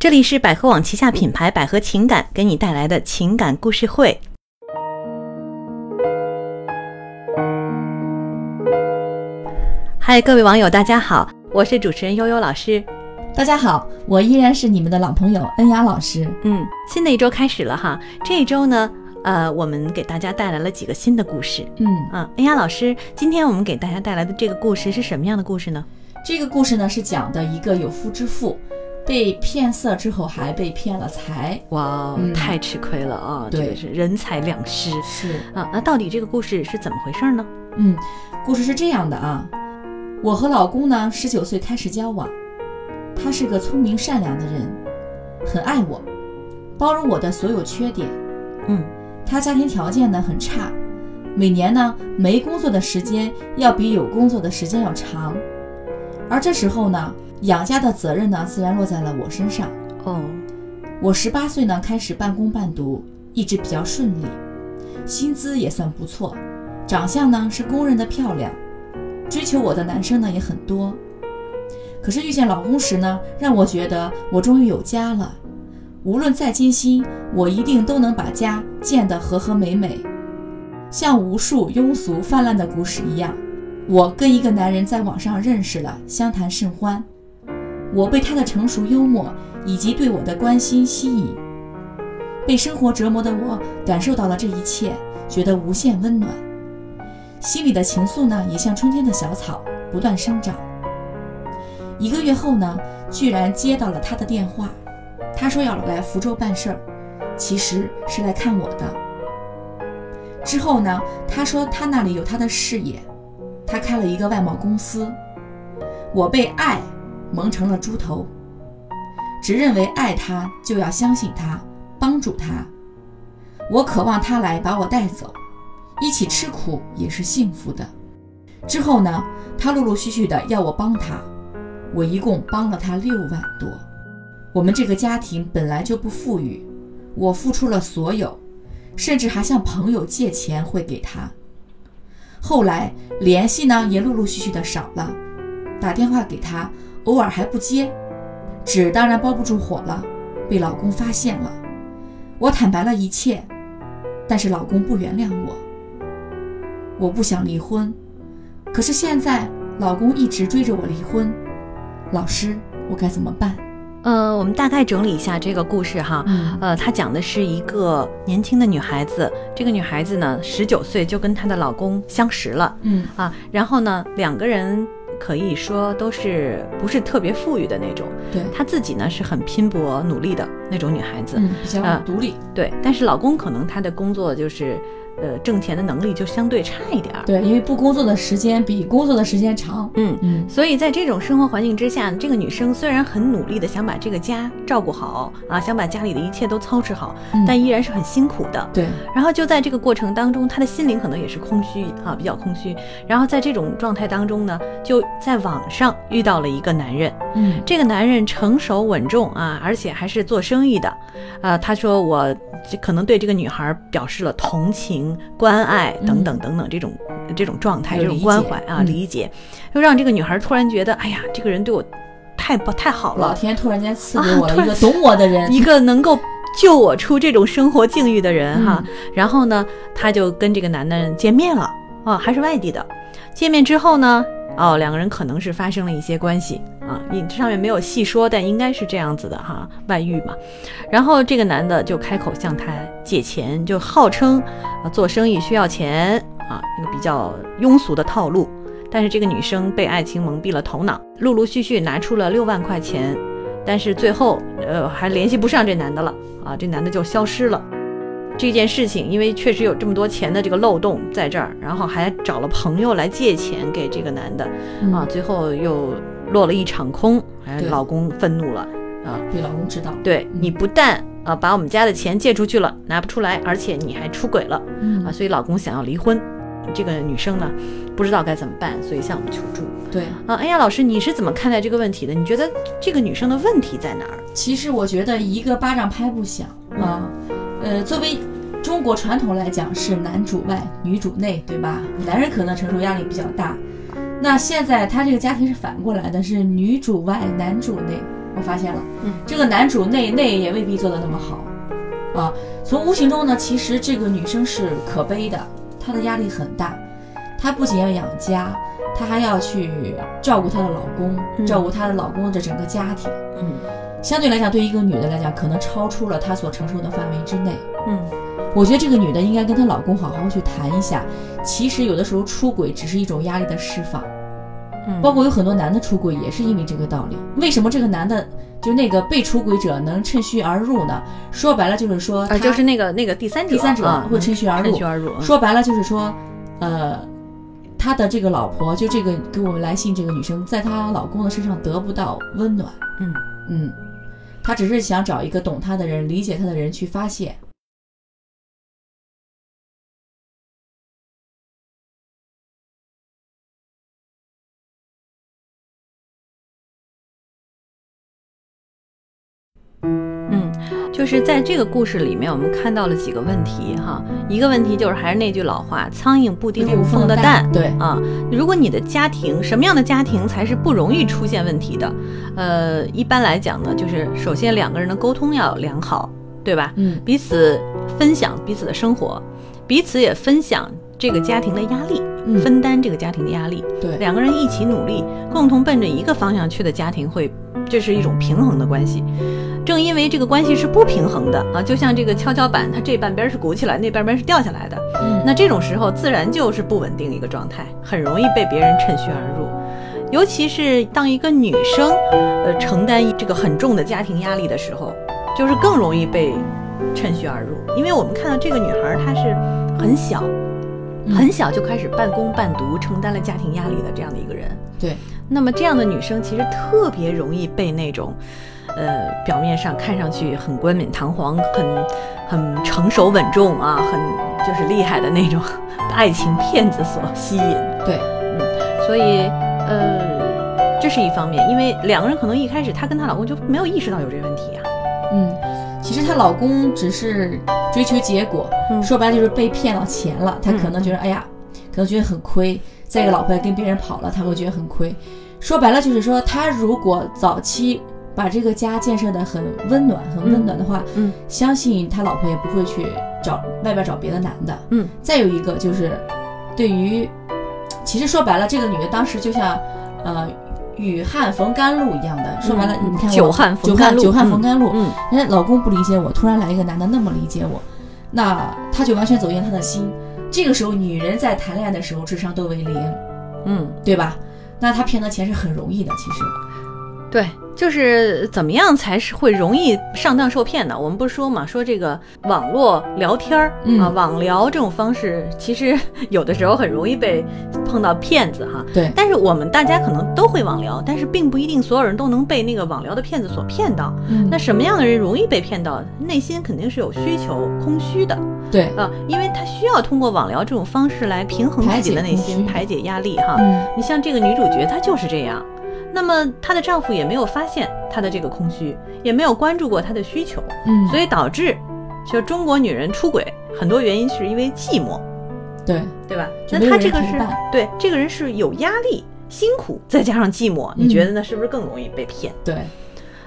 这里是百合网旗下品牌百合情感给你带来的情感故事会。嗨，各位网友，大家好，我是主持人悠悠老师。大家好，我依然是你们的老朋友恩雅老师。嗯，新的一周开始了哈，这一周呢，呃，我们给大家带来了几个新的故事。嗯，嗯，恩雅老师，今天我们给大家带来的这个故事是什么样的故事呢？这个故事呢是讲的一个有夫之妇被骗色之后还被骗了财。哇，嗯太吃亏了啊！这对个是人财两失是，啊。那到底这个故事是怎么回事呢？嗯，故事是这样的啊，我和老公呢十九岁开始交往，他是个聪明善良的人，很爱我，包容我的所有缺点。嗯他家庭条件呢很差，每年呢没工作的时间要比有工作的时间要长，而这时候呢养家的责任呢自然落在了我身上。哦，我十八岁呢开始半工半读，一直比较顺利，薪资也算不错，长相呢是公认的漂亮，追求我的男生呢也很多。可是遇见老公时呢，让我觉得我终于有家了，无论再艰辛，我一定都能把家建得和和美美。像无数庸俗泛滥的故事一样，我跟一个男人在网上认识了，相谈甚欢。我被他的成熟幽默以及对我的关心吸引，被生活折磨的我感受到了这一切，觉得无限温暖，心里的情愫呢也像春天的小草不断生长。一个月后呢，居然接到了他的电话，他说要来福州办事儿，其实是来看我的。之后呢，他说他那里有他的事业，他开了一个外贸公司，我被爱蒙成了猪头，只认为爱他就要相信他，帮助他。我渴望他来把我带走，一起吃苦也是幸福的。之后呢，他陆陆续续的要我帮他，我一共帮了他六万多。我们这个家庭本来就不富裕，我付出了所有，甚至还向朋友借钱汇给他。后来联系呢也陆陆续续的少了，打电话给他，偶尔还不接，纸当然包不住火了，被老公发现了。我坦白了一切，但是老公不原谅我。我不想离婚，可是现在老公一直追着我离婚，老师，我该怎么办？呃，我们大概整理一下这个故事哈。嗯。呃，它讲的是一个年轻的女孩子，这个女孩子呢，十九岁就跟她的老公相识了。嗯。啊，然后呢，两个人可以说都是不是特别富裕的那种，对，她自己呢是很拼搏努力的那种女孩子，嗯，比较呃独立，对，但是老公可能他的工作就是，呃，挣钱的能力就相对差一点儿，对，因为不工作的时间比工作的时间长。嗯。嗯所以在这种生活环境之下，这个女生虽然很努力的想把这个家照顾好啊，想把家里的一切都操持好，嗯但依然是很辛苦的。对，然后就在这个过程当中，她的心灵可能也是空虚啊，比较空虚。然后在这种状态当中呢，就在网上遇到了一个男人，嗯这个男人成熟稳重啊，而且还是做生意的，啊，他说我这可能对这个女孩表示了同情、关爱等等等等这种、这种状态、这种关怀啊、嗯理解，又让这个女孩突然觉得，哎呀，这个人对我太不太好了，老天突然间赐给我了一个懂我的人。一个能够救我出这种生活境遇的人哈。嗯然后呢，他就跟这个男的见面了啊，还是外地的。见面之后呢，哦，两个人可能是发生了一些关系啊，你上面没有细说，但应该是这样子的哈，外遇嘛。然后这个男的就开口向她借钱，就号称啊做生意需要钱啊，一个比较庸俗的套路。但是这个女生被爱情蒙蔽了头脑，陆陆续续拿出了六万块钱，但是最后呃还联系不上这男的了啊，这男的就消失了。这件事情，因为确实有这么多钱的这个漏洞在这儿，然后还找了朋友来借钱给这个男的嗯啊，最后又落了一场空，哎，对老公愤怒了啊，被老公知道。对嗯你不但啊把我们家的钱借出去了，拿不出来，而且你还出轨了嗯啊，所以老公想要离婚。这个女生呢，不知道该怎么办，所以向我们求助对，啊。哎呀，老师，你是怎么看待这个问题的？你觉得这个女生的问题在哪儿？其实我觉得一个巴掌拍不响啊。呃，作为中国传统来讲是男主外女主内，对吧？男人可能承受压力比较大。那现在他这个家庭是反过来的，是女主外男主内。我发现了，嗯，这个男主内内也未必做得那么好，啊，从无形中呢，其实这个女生是可悲的，她的压力很大，她不仅要养家，她还要去照顾她的老公，嗯照顾她的老公的整个家庭。嗯相对来讲，对于一个女的来讲，可能超出了她所承受的范围之内。嗯我觉得这个女的应该跟她老公好好去谈一下。其实有的时候出轨只是一种压力的释放，嗯，包括有很多男的出轨也是因为这个道理。为什么这个男的就那个被出轨者能趁虚而入呢？说白了就是说，啊，就是那个那个第三者，第三者啊会趁虚而入趁虚而入，嗯说白了就是说，呃，他的这个老婆就这个给我们来信这个女生，在她老公的身上得不到温暖，嗯嗯，他只是想找一个懂他的人、理解他的人去发泄。就是在这个故事里面，我们看到了几个问题哈。一个问题就是还是那句老话，苍蝇不叮无缝的蛋。对，啊，如果你的家庭什么样的家庭才是不容易出现问题的？呃，一般来讲呢，就是首先两个人的沟通要良好，对吧？嗯彼此分享彼此的生活，彼此也分享这个家庭的压力，嗯，分担这个家庭的压力。对，两个人一起努力，共同奔着一个方向去的家庭会，这是一种平衡的关系。正因为这个关系是不平衡的啊，就像这个跷跷板，它这半边是鼓起来，那半边是掉下来的，嗯那这种时候自然就是不稳定的一个状态，很容易被别人趁虚而入。尤其是当一个女生，呃，承担这个很重的家庭压力的时候，就是更容易被趁虚而入。因为我们看到这个女孩，她是很小，嗯很小就开始半工半读，承担了家庭压力的这样的一个人。对，那么这样的女生其实特别容易被那种，呃，表面上看上去很冠冕堂皇、很很成熟稳重啊，很就是厉害的那种爱情骗子所吸引。对，嗯所以，呃，这是一方面，因为两个人可能一开始她跟她老公就没有意识到有这个问题啊。嗯，其实她老公只是追求结果，嗯说白了就是被骗了钱了，他可能嗯觉得、哎呀，可能觉得很亏。再一个，老婆也跟别人跑了，他会觉得很亏。说白了就是说，他如果早期把这个家建设的很温暖、很温暖的话，嗯相信他老婆也不会去找外边找别的男的。嗯，再有一个就是，对于，其实说白了，这个女的当时就像，呃，雨汉逢甘露一样的。说白了，嗯你看久旱逢甘露久旱久旱逢甘露。嗯人家老公不理解我，突然来一个男的那么理解我，那他就完全走进他的心。这个时候，女人在谈恋爱的时候智商都为零，嗯，对吧？那他骗他钱是很容易的，其实。对，就是怎么样才是会容易上当受骗呢？我们不是说嘛，说这个网络聊天儿、嗯啊，网聊这种方式，其实 有的时候很容易被碰到骗子哈。对，但是我们大家可能都会网聊，但是并不一定所有人都能被那个网聊的骗子所骗到。嗯那什么样的人容易被骗到？内心肯定是有需求、空虚的对，啊，因为他需要通过网聊这种方式来平衡自己的内心，排排解压力哈。嗯你像这个女主角，她就是这样。那么她的丈夫也没有发现她的这个空虚，也没有关注过她的需求，嗯，所以导致，就中国女人出轨很多原因是因为寂寞，对，对吧？那她这个是对这个人是有压力、辛苦，再加上寂寞，你嗯。觉得那是不是更容易被骗？对，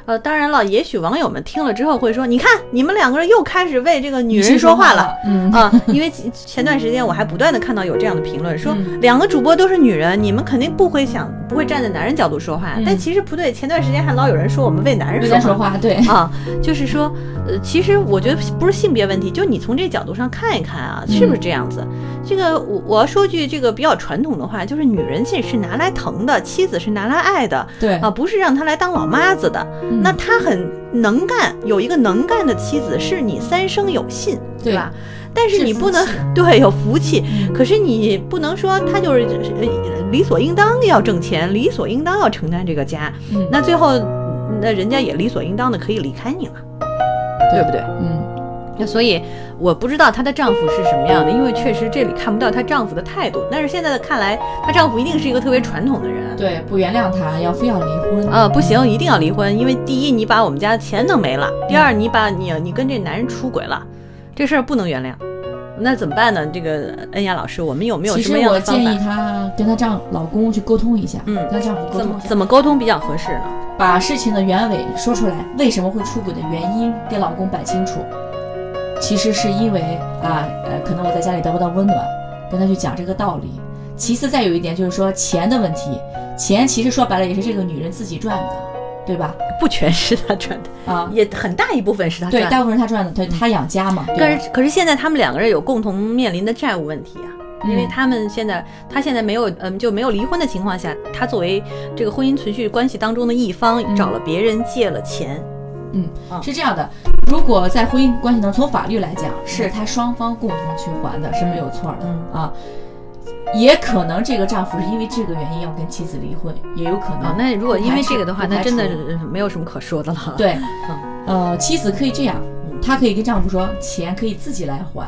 呃，当然了，也许网友们听了之后会说：“你看，你们两个人又开始为这个女人说话了。”嗯啊，因为前前段时间我还不断的看到有这样的评论，说嗯两个主播都是女人，你们肯定不会想不会站在男人角度说话，嗯但其实不对，前段时间还老有人说我们为男人说话。说话，对，啊，就是说，呃，其实我觉得不是性别问题，就你从这个角度上看一看啊，是嗯不是这样子？这个我我要说句这个比较传统的话，就是女人这是拿来疼的，妻子是拿来爱的对啊，不是让她来当老妈子的。嗯那她很能干，有一个能干的妻子，是你三生有幸，对对吧？但是是你不能对有福气，嗯可是你不能说她就是呃理所应当要挣钱，理所应当要承担这个家，嗯那最后那人家也理所应当的可以离开你了，对不对？嗯，那所以我不知道她的丈夫是什么样的，因为确实这里看不到她丈夫的态度。但是现在的看来，她丈夫一定是一个特别传统的人。对，不原谅她，要非要离婚，呃，不行，一定要离婚，因为第一，你把我们家的钱弄没了；第二，你把你你跟这男人出轨了，这事儿不能原谅。那怎么办呢？这个恩雅老师，我们有没有什么样我建议？她跟她丈老公去沟通一下，嗯跟她丈夫沟怎么通。怎么沟通比较合适呢？把事情的原委说出来，为什么会出轨的原因给老公摆清楚。其实是因为啊，呃，可能我在家里得不到温暖，跟他去讲这个道理。其次，再有一点就是说钱的问题，钱其实说白了也是这个女人自己赚的，对吧？不全是他赚的，啊，也很大一部分是他，赚的。大部分是他赚的，对，他养家嘛。对吧可是可是现在他们两个人有共同面临的债务问题啊。因为嗯他们现在，他现在没有，嗯，就没有离婚的情况下，他作为这个婚姻存续关系当中的一方，嗯找了别人借了钱，嗯啊，是这样的，如果在婚姻关系当中，从法律来讲，是他双方共同去还的，是没有错的、嗯啊。也可能这个丈夫是因为这个原因要跟妻子离婚，也有可能。啊，那如果因为这个的话，那真的是没有什么可说的了。，对，嗯呃，妻子可以这样嗯，她可以跟丈夫说，钱可以自己来还，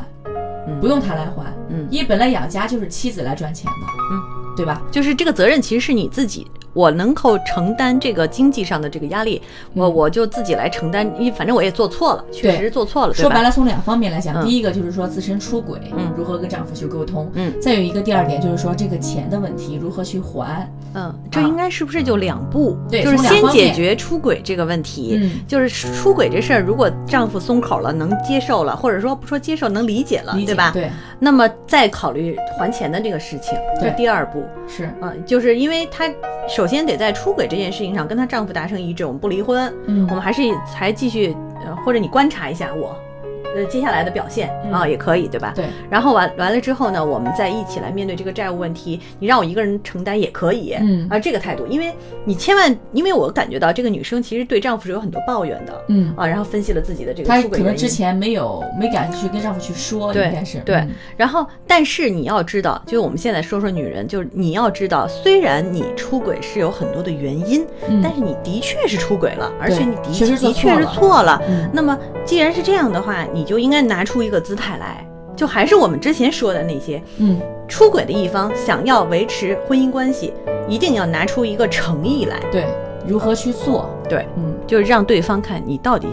嗯不用他来还，嗯，因为本来养家就是妻子来赚钱的，嗯，对吧？就是这个责任其实是你自己，我能够承担这个经济上的这个压力，我嗯。我就自己来承担，因为反正我也做错了，确实做错了，说白了，从两方面来讲，嗯。第一个就是说自身出轨，嗯。如何跟丈夫去沟通，嗯。再有一个第二点就是说这个钱的问题如何去还，嗯，这应该是不是就两步？对就是先解决出轨这个问题。嗯。就是出轨这事儿，如果丈夫松口了，能接受了，或者说不说接受，能理解了，解对吧？对，那么再考虑还钱的这个事情，这第二步。是，嗯、就是因为他首先得在出轨这件事情上跟她丈夫达成一致，我们不离婚，嗯。我们还是还继续，呃，或者你观察一下我，呃，接下来的表现啊、嗯也可以，对吧？对，然后完完了之后呢，我们再一起来面对这个债务问题。你让我一个人承担也可以，嗯。啊，这个态度，因为你千万，因为我感觉到这个女生其实对丈夫是有很多抱怨的，嗯，啊，然后分析了自己的这个出轨原因可能之前没有没敢去跟丈夫去说，对应该是对。嗯。然后，但是你要知道，就我们现在说说女人，就是你要知道，虽然你出轨是有很多的原因，嗯。但是你的确是出轨了，而且你的确实做的确是错了。那么既然是这样的话，你就应该拿出一个姿态来，就还是我们之前说的那些，嗯。出轨的一方想要维持婚姻关系，一定要拿出一个诚意来，对，如何去做，对，嗯。就是让对方看你到底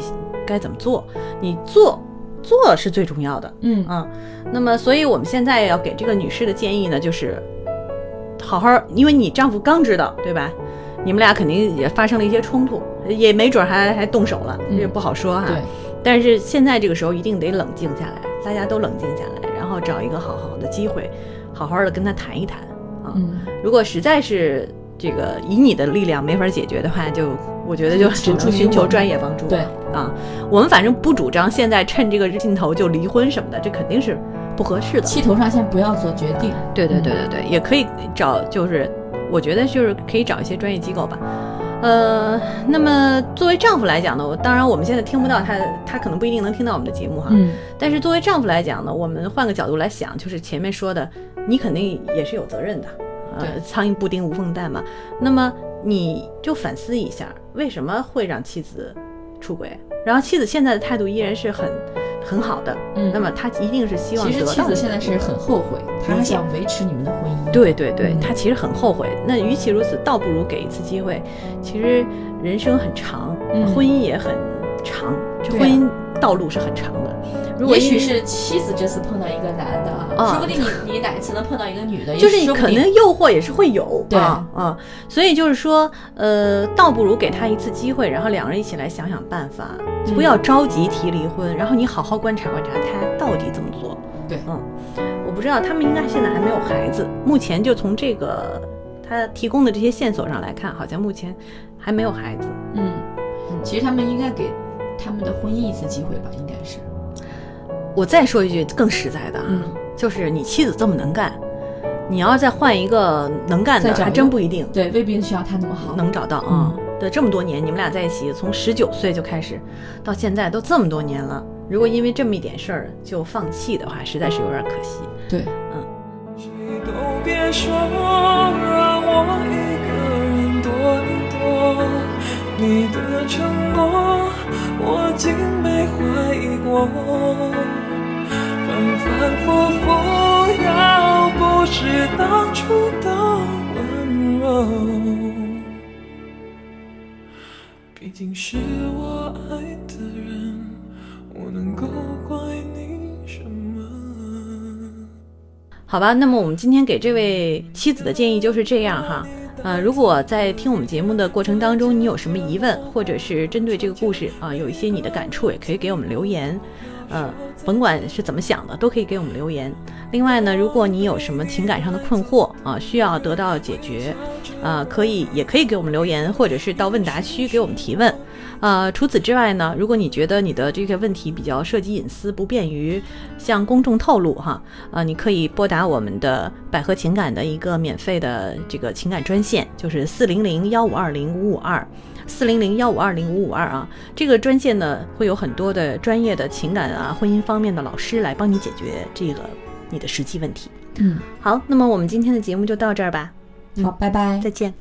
该怎么做，你做做是最重要的。嗯。嗯，那么所以我们现在要给这个女士的建议呢，就是好好，因为你丈夫刚知道，对吧？你们俩肯定也发生了一些冲突，也没准还还动手了，嗯。这不好说哈。对，但是现在这个时候一定得冷静下来，大家都冷静下来，然后找一个好好的机会，好好的跟他谈一谈啊。嗯如果实在是这个以你的力量没法解决的话，就我觉得就只能寻求专业帮助。对，啊，我们反正不主张现在趁这个劲头就离婚什么的，这肯定是不合适的。气头上先不要做决定，对对对对对，也可以找，就是我觉得就是可以找一些专业机构吧。呃，那么作为丈夫来讲呢，我当然我们现在听不到他，他可能不一定能听到我们的节目哈。嗯但是作为丈夫来讲呢，我们换个角度来想，就是前面说的，你肯定也是有责任的，呃对，苍蝇不叮无缝蛋嘛。那么你就反思一下，为什么会让妻子出轨？然后妻子现在的态度依然是很很好的，嗯那么他一定是希望其实妻得到你的子现在是很后悔，他还想维持你们的婚姻，对对对他，其实很后悔。那与其如此，倒不如给一次机会。其实人生很长，嗯婚姻也很长，这婚姻道路是很长的。如果也许是妻子这次碰到一个男的说不定你你哪一次能碰到一个女的，就是你可能诱惑也是会有，对啊啊，所以就是说，呃，倒不如给他一次机会，然后两人一起来想想办法，嗯不要着急提离婚，然后你好好观察观察他到底怎么做。对。嗯，我不知道他们应该现在还没有孩子，目前就从这个他提供的这些线索上来看，好像目前还没有孩子。嗯，其实他们应该给他们的婚姻一次机会吧，应该是，我再说一句更实在的啊，嗯。就是你妻子这么能干，你要再换一个能干的，还真不一定。对，未必需要他那么好，能找到。啊嗯。对，这么多年，你们俩在一起，从十九岁就开始，到现在都这么多年了。如果因为这么一点事儿就放弃的话，实在是有点可惜。对，嗯谁都别说，让我一个人躲一躲。你的承诺，我竟没怀疑过。反反复复，要不是当初的温柔，毕竟是我爱的人，我能够怪你什么？好吧，那么我们今天给这位妻子的建议就是这样哈。呃，如果在听我们节目的过程当中，你有什么疑问，或者是针对这个故事啊、有一些你的感触，也可以给我们留言。呃，甭管是怎么想的，都可以给我们留言。另外呢，如果你有什么情感上的困惑啊、需要得到解决，呃，可以也可以给我们留言，或者是到问答区给我们提问。呃，除此之外呢，如果你觉得你的这个问题比较涉及隐私，不便于向公众透露哈，呃，你可以拨打我们的百合情感的一个免费的这个情感专线，就是四零零幺五二零五五二。四零零幺五二零五五二啊，这个专线呢会有很多的专业的情感啊、婚姻方面的老师来帮你解决这个你的实际问题。嗯，好，那么我们今天的节目就到这儿吧，好，拜拜。再见。